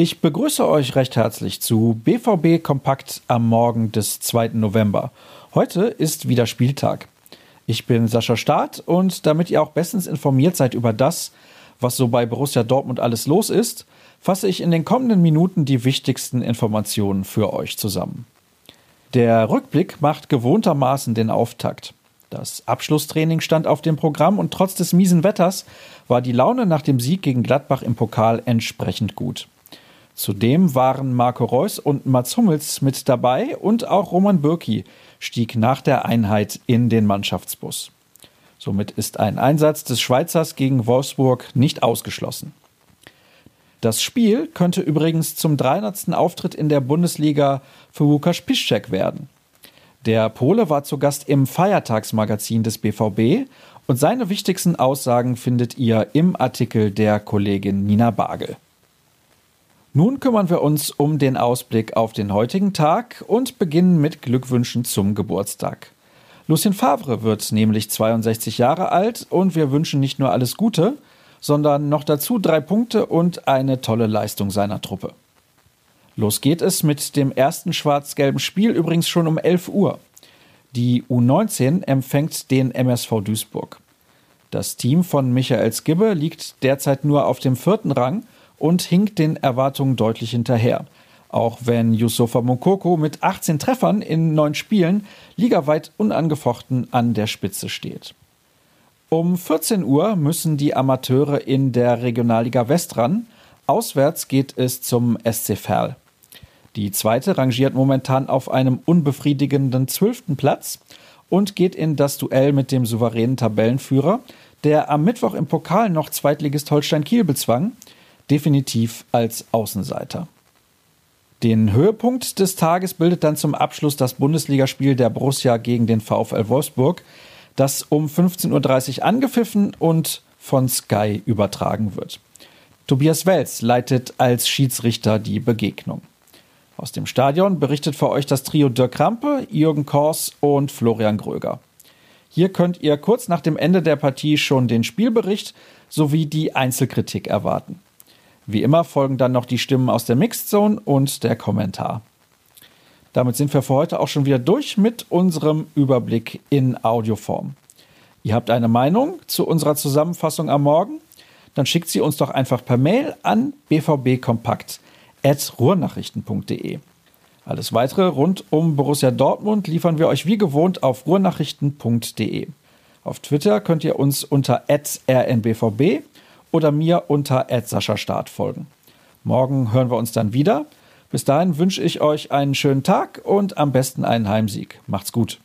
Ich begrüße euch recht herzlich zu BVB Kompakt am Morgen des 2. November. Heute ist wieder Spieltag. Ich bin Sascha Staat und damit ihr auch bestens informiert seid über das, was so bei Borussia Dortmund alles los ist, fasse ich in den kommenden Minuten die wichtigsten Informationen für euch zusammen. Der Rückblick macht gewohntermaßen den Auftakt. Das Abschlusstraining stand auf dem Programm und trotz des miesen Wetters war die Laune nach dem Sieg gegen Gladbach im Pokal entsprechend gut. Zudem waren Marco Reus und Mats Hummels mit dabei und auch Roman Bürki stieg nach der Einheit in den Mannschaftsbus. Somit ist ein Einsatz des Schweizers gegen Wolfsburg nicht ausgeschlossen. Das Spiel könnte übrigens zum 300. Auftritt in der Bundesliga für Łukasz Piszczek werden. Der Pole war zu Gast im Feiertagsmagazin des BVB und seine wichtigsten Aussagen findet ihr im Artikel der Kollegin Nina Bagel. Nun kümmern wir uns um den Ausblick auf den heutigen Tag und beginnen mit Glückwünschen zum Geburtstag. Lucien Favre wird nämlich 62 Jahre alt und wir wünschen nicht nur alles Gute, sondern noch dazu drei Punkte und eine tolle Leistung seiner Truppe. Los geht es mit dem ersten schwarz-gelben Spiel übrigens schon um 11 Uhr. Die U19 empfängt den MSV Duisburg. Das Team von Michael Skibbe liegt derzeit nur auf dem vierten Rang und hinkt den Erwartungen deutlich hinterher. Auch wenn Yusufa Mokoko mit 18 Treffern in neun Spielen ligaweit unangefochten an der Spitze steht. Um 14 Uhr müssen die Amateure in der Regionalliga West ran. Auswärts geht es zum SC Verl. Die zweite rangiert momentan auf einem unbefriedigenden zwölften Platz und geht in das Duell mit dem souveränen Tabellenführer, der am Mittwoch im Pokal noch Zweitligist Holstein Kiel bezwang, definitiv als Außenseiter. Den Höhepunkt des Tages bildet dann zum Abschluss das Bundesligaspiel der Borussia gegen den VfL Wolfsburg, das um 15.30 Uhr angepfiffen und von Sky übertragen wird. Tobias Wels leitet als Schiedsrichter die Begegnung. Aus dem Stadion berichtet für euch das Trio Dirk Krampe, Jürgen Kors und Florian Gröger. Hier könnt ihr kurz nach dem Ende der Partie schon den Spielbericht sowie die Einzelkritik erwarten. Wie immer folgen dann noch die Stimmen aus der Mixed Zone und der Kommentar. Damit sind wir für heute auch schon wieder durch mit unserem Überblick in Audioform. Ihr habt eine Meinung zu unserer Zusammenfassung am Morgen? Dann schickt sie uns doch einfach per Mail an bvbkompakt.ruhrnachrichten.de. Alles weitere rund um Borussia Dortmund liefern wir euch wie gewohnt auf ruhrnachrichten.de. Auf Twitter könnt ihr uns unter rnbvb oder mir unter Start folgen. Morgen hören wir uns dann wieder. Bis dahin wünsche ich euch einen schönen Tag und am besten einen Heimsieg. Macht's gut.